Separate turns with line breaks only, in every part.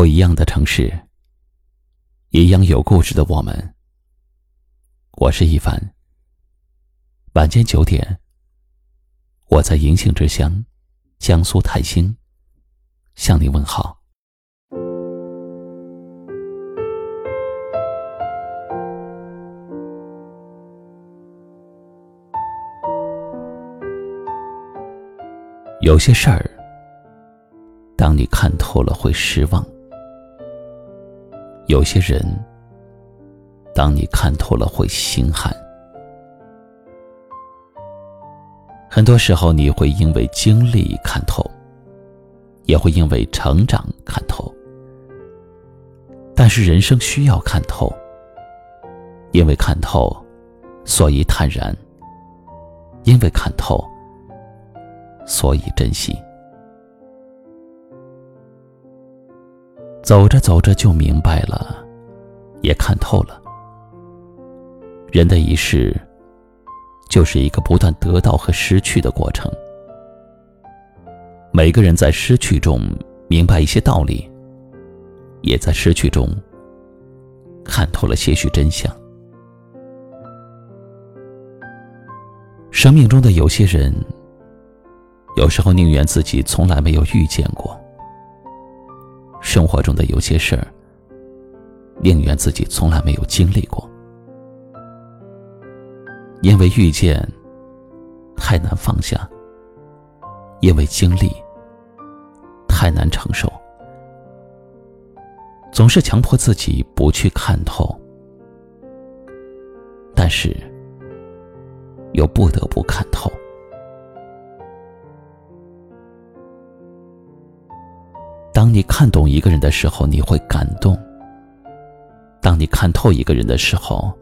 不一样的城市，一样有故事的我们。我是一凡。晚间九点，我在银杏之乡，江苏泰兴，向你问好。有些事儿，当你看透了，会失望；有些人，当你看透了，会心寒。很多时候，你会因为经历看透，也会因为成长看透。但是，人生需要看透，因为看透，所以坦然；因为看透。所以珍惜。走着走着就明白了，也看透了。人的一世，就是一个不断得到和失去的过程。每个人在失去中明白一些道理，也在失去中看透了些许真相。生命中的有些人。有时候宁愿自己从来没有遇见过，生活中的有些事儿，宁愿自己从来没有经历过，因为遇见太难放下，因为经历太难承受，总是强迫自己不去看透，但是又不得不看透。当你看懂一个人的时候，你会感动；当你看透一个人的时候，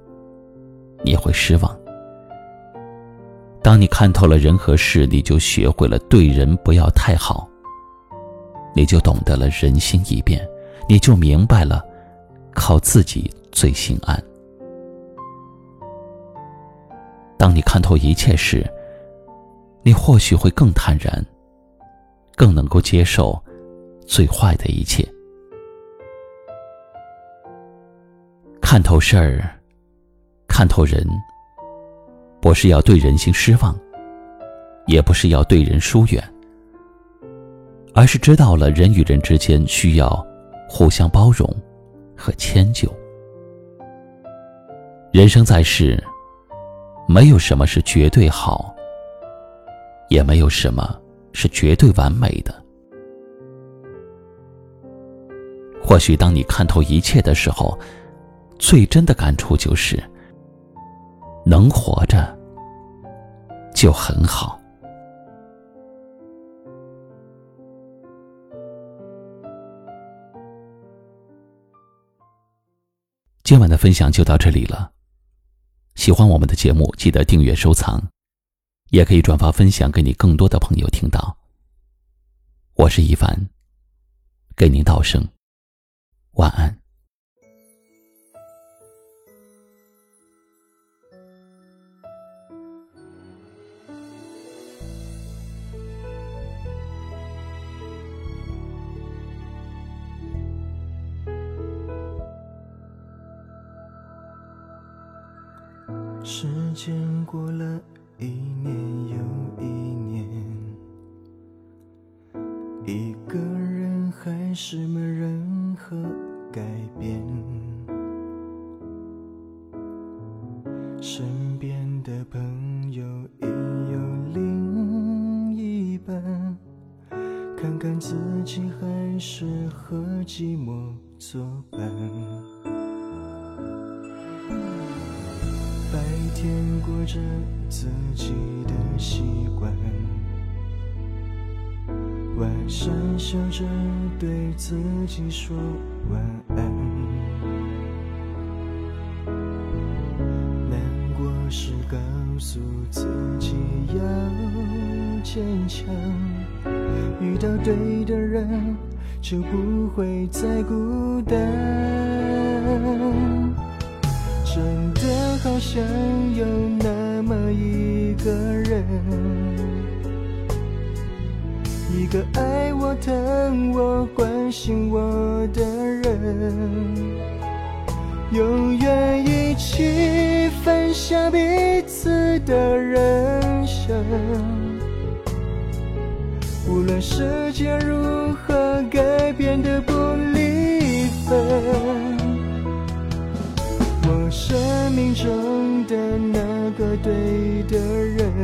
你会失望。当你看透了人和事，你就学会了对人不要太好，你就懂得了人心易变，你就明白了靠自己最心安。当你看透一切时，你或许会更坦然，更能够接受。最坏的一切，看透事儿，看透人，不是要对人心失望，也不是要对人疏远，而是知道了人与人之间需要互相包容和迁就。人生在世，没有什么是绝对好，也没有什么是绝对完美的。或许当你看透一切的时候，最真的感触就是：能活着就很好。今晚的分享就到这里了。喜欢我们的节目，记得订阅收藏，也可以转发分享给你更多的朋友听到。我是一凡，给您道声。晚安。
时间过了一年又一年，一个人还是没任何。改变，身边的朋友已有另一半，看看自己还是和寂寞作伴。白天过着自己的习惯。晚上笑着对自己说晚安，难过时告诉自己要坚强，遇到对的人就不会再孤单。真的好想有那么一个人。一个爱我、疼我、关心我的人，永远一起分享彼此的人生。无论世界如何改变的不离分，我生命中的那个对的人。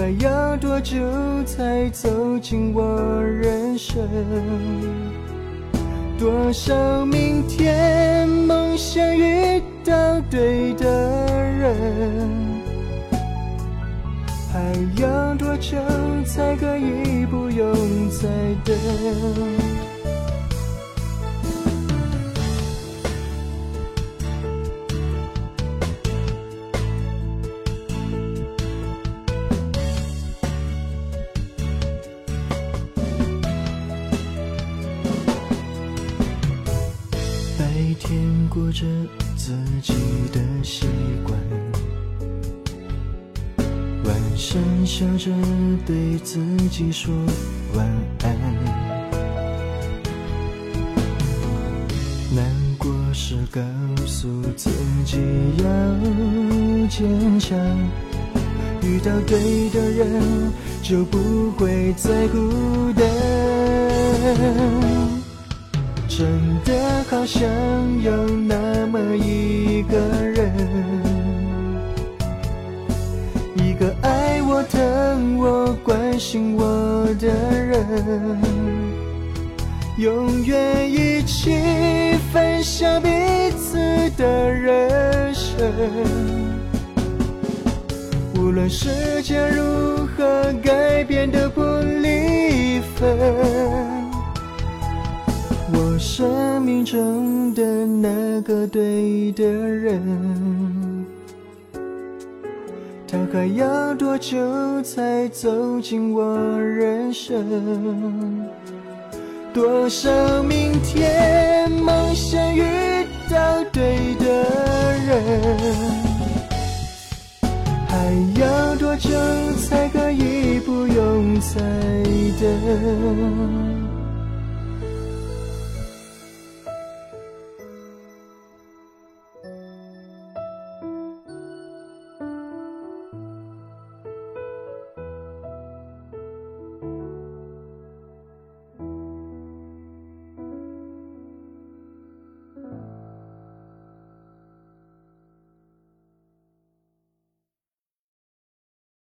还要多久才走进我人生？多少明天梦想遇到对的人？还要多久才可以不用再等？过着自己的习惯，晚上笑着对自己说晚安。难过时告诉自己要坚强，遇到对的人就不会再孤单。真的好想有那么一个人，一个爱我、疼我、关心我的人，永远一起分享彼此的人生。无论世界如何改变的不离分。生命中的那个对的人，他还要多久才走进我人生？多少明天梦想遇到对的人？还要多久才可以不用再等？